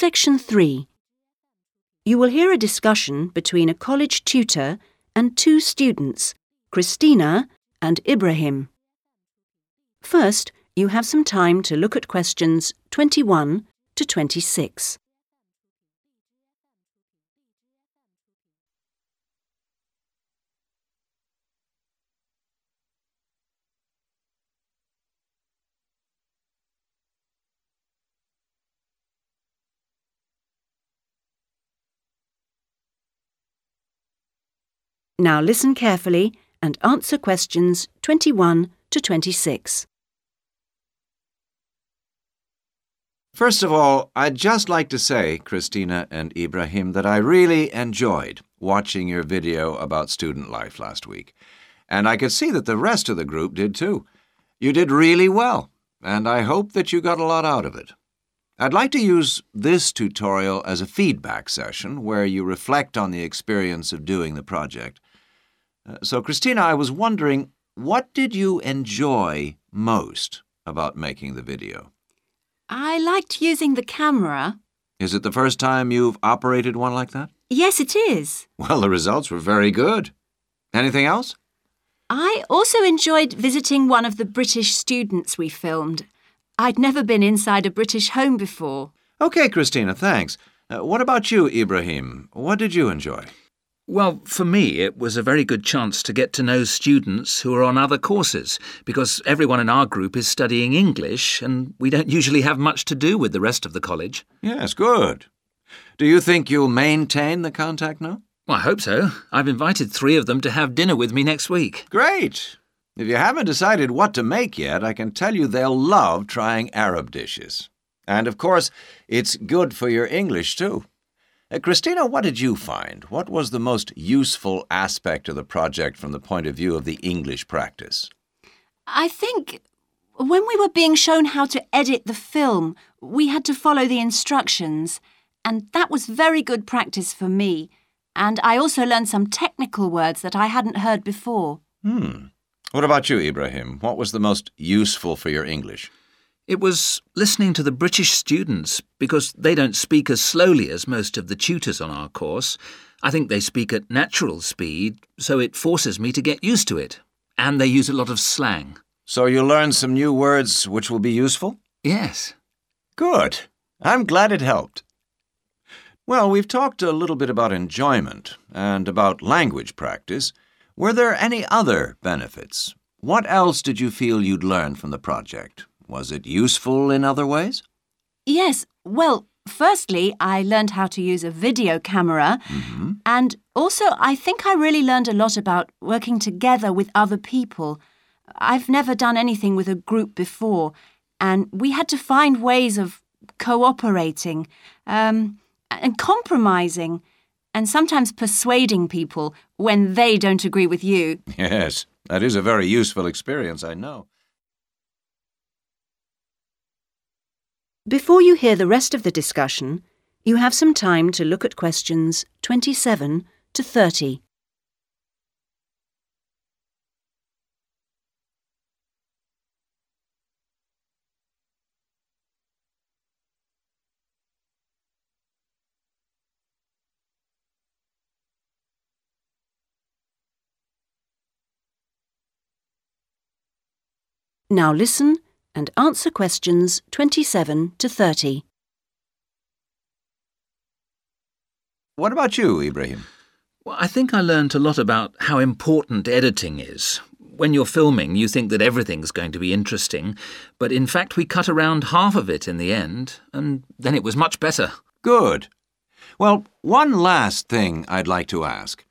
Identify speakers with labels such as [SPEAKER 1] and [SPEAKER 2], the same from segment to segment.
[SPEAKER 1] Section 3. You will hear a discussion between a college tutor and two students, Christina and Ibrahim. First, you have some time to look at questions 21 to 26. Now listen carefully and answer questions 21 to 26.
[SPEAKER 2] First of all, I'd just like to say, Christina and Ibrahim, that I really enjoyed watching your video about student life last week. And I could see that the rest of the group did too. You did really well, and I hope that you got a lot out of it. I'd like to use this tutorial as a feedback session where you reflect on the experience of doing the project. Uh, so, Christina, I was wondering, what did you enjoy most about making the video?
[SPEAKER 1] I liked using the camera.
[SPEAKER 2] Is it the first time you've operated one like that?
[SPEAKER 1] Yes, it is.
[SPEAKER 2] Well, the results were very good. Anything else?
[SPEAKER 1] I also enjoyed visiting one of the British students we filmed. I'd never been inside a British home before.
[SPEAKER 2] Okay, Christina, thanks. Uh, what about you, Ibrahim? What did you enjoy?
[SPEAKER 3] Well, for me, it was a very good chance to get to know students who are on other courses, because everyone in our group is studying English, and we don't usually have much to do with the rest of the college.
[SPEAKER 2] Yes, good. Do you think you'll maintain the contact now?
[SPEAKER 3] Well, I hope so. I've invited three of them to have dinner with me next week.
[SPEAKER 2] Great. If you haven't decided what to make yet, I can tell you they'll love trying Arab dishes. And of course, it's good for your English too. Uh, Christina, what did you find? What was the most useful aspect of the project from the point of view of the English practice?
[SPEAKER 1] I think when we were being shown how to edit the film, we had to follow the instructions, and that was very good practice for me. And I also learned some technical words that I hadn't heard before.
[SPEAKER 2] Hmm. What about you, Ibrahim? What was the most useful for your English?
[SPEAKER 3] It was listening to the British students, because they don't speak as slowly as most of the tutors on our course. I think they speak at natural speed, so it forces me to get used to it. And they use a lot of slang.
[SPEAKER 2] So you learned some new words which will be useful?
[SPEAKER 3] Yes.
[SPEAKER 2] Good. I'm glad it helped. Well, we've talked a little bit about enjoyment and about language practice. Were there any other benefits? What else did you feel you'd learn from the project? Was it useful in other ways?
[SPEAKER 1] Yes, well, firstly, I learned how to use a video camera.
[SPEAKER 2] Mm-hmm.
[SPEAKER 1] And also, I think I really learned a lot about working together with other people. I've never done anything with a group before, and we had to find ways of cooperating um, and compromising, and sometimes persuading people when they don't agree with you.
[SPEAKER 2] Yes, that is a very useful experience, I know.
[SPEAKER 1] Before you hear the rest of the discussion, you have some time to look at questions 27 to 30. Now listen and answer questions 27 to 30.
[SPEAKER 2] What about you, Ibrahim?
[SPEAKER 3] Well, I think I learned a lot about how important editing is. When you're filming, you think that everything's going to be interesting, but in fact, we cut around half of it in the end, and then it was much better.
[SPEAKER 2] Good. Well, one last thing I'd like to ask.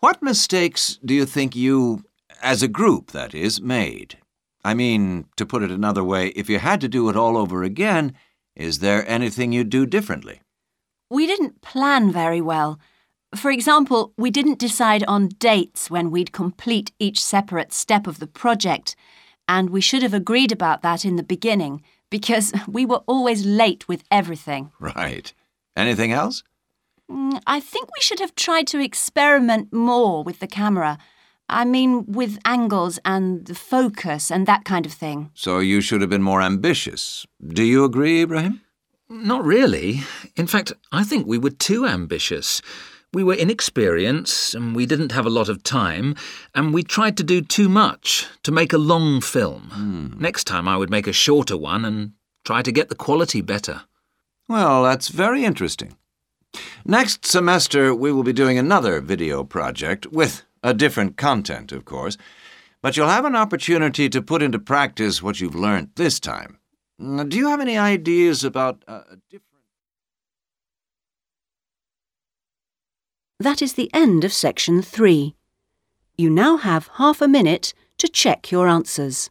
[SPEAKER 2] What mistakes do you think you, as a group, that is, made? I mean, to put it another way, if you had to do it all over again, is there anything you'd do differently?
[SPEAKER 1] We didn't plan very well. For example, we didn't decide on dates when we'd complete each separate step of the project, and we should have agreed about that in the beginning because we were always late with everything.
[SPEAKER 2] Right. Anything else?
[SPEAKER 1] Mm, I think we should have tried to experiment more with the camera. I mean, with angles and the focus and that kind of thing.
[SPEAKER 2] So you should have been more ambitious. Do you agree, Ibrahim?
[SPEAKER 3] Not really. In fact, I think we were too ambitious. We were inexperienced, and we didn't have a lot of time, and we tried to do too much to make a long film. Hmm. Next time I would make a shorter one and try to get the quality better.
[SPEAKER 2] Well, that's very interesting. Next semester, we will be doing another video project with a different content, of course, but you'll have an opportunity to put into practice what you've learned this time. Do you have any ideas about uh, a different?
[SPEAKER 1] That is the end of section three. You now have half a minute to check your answers.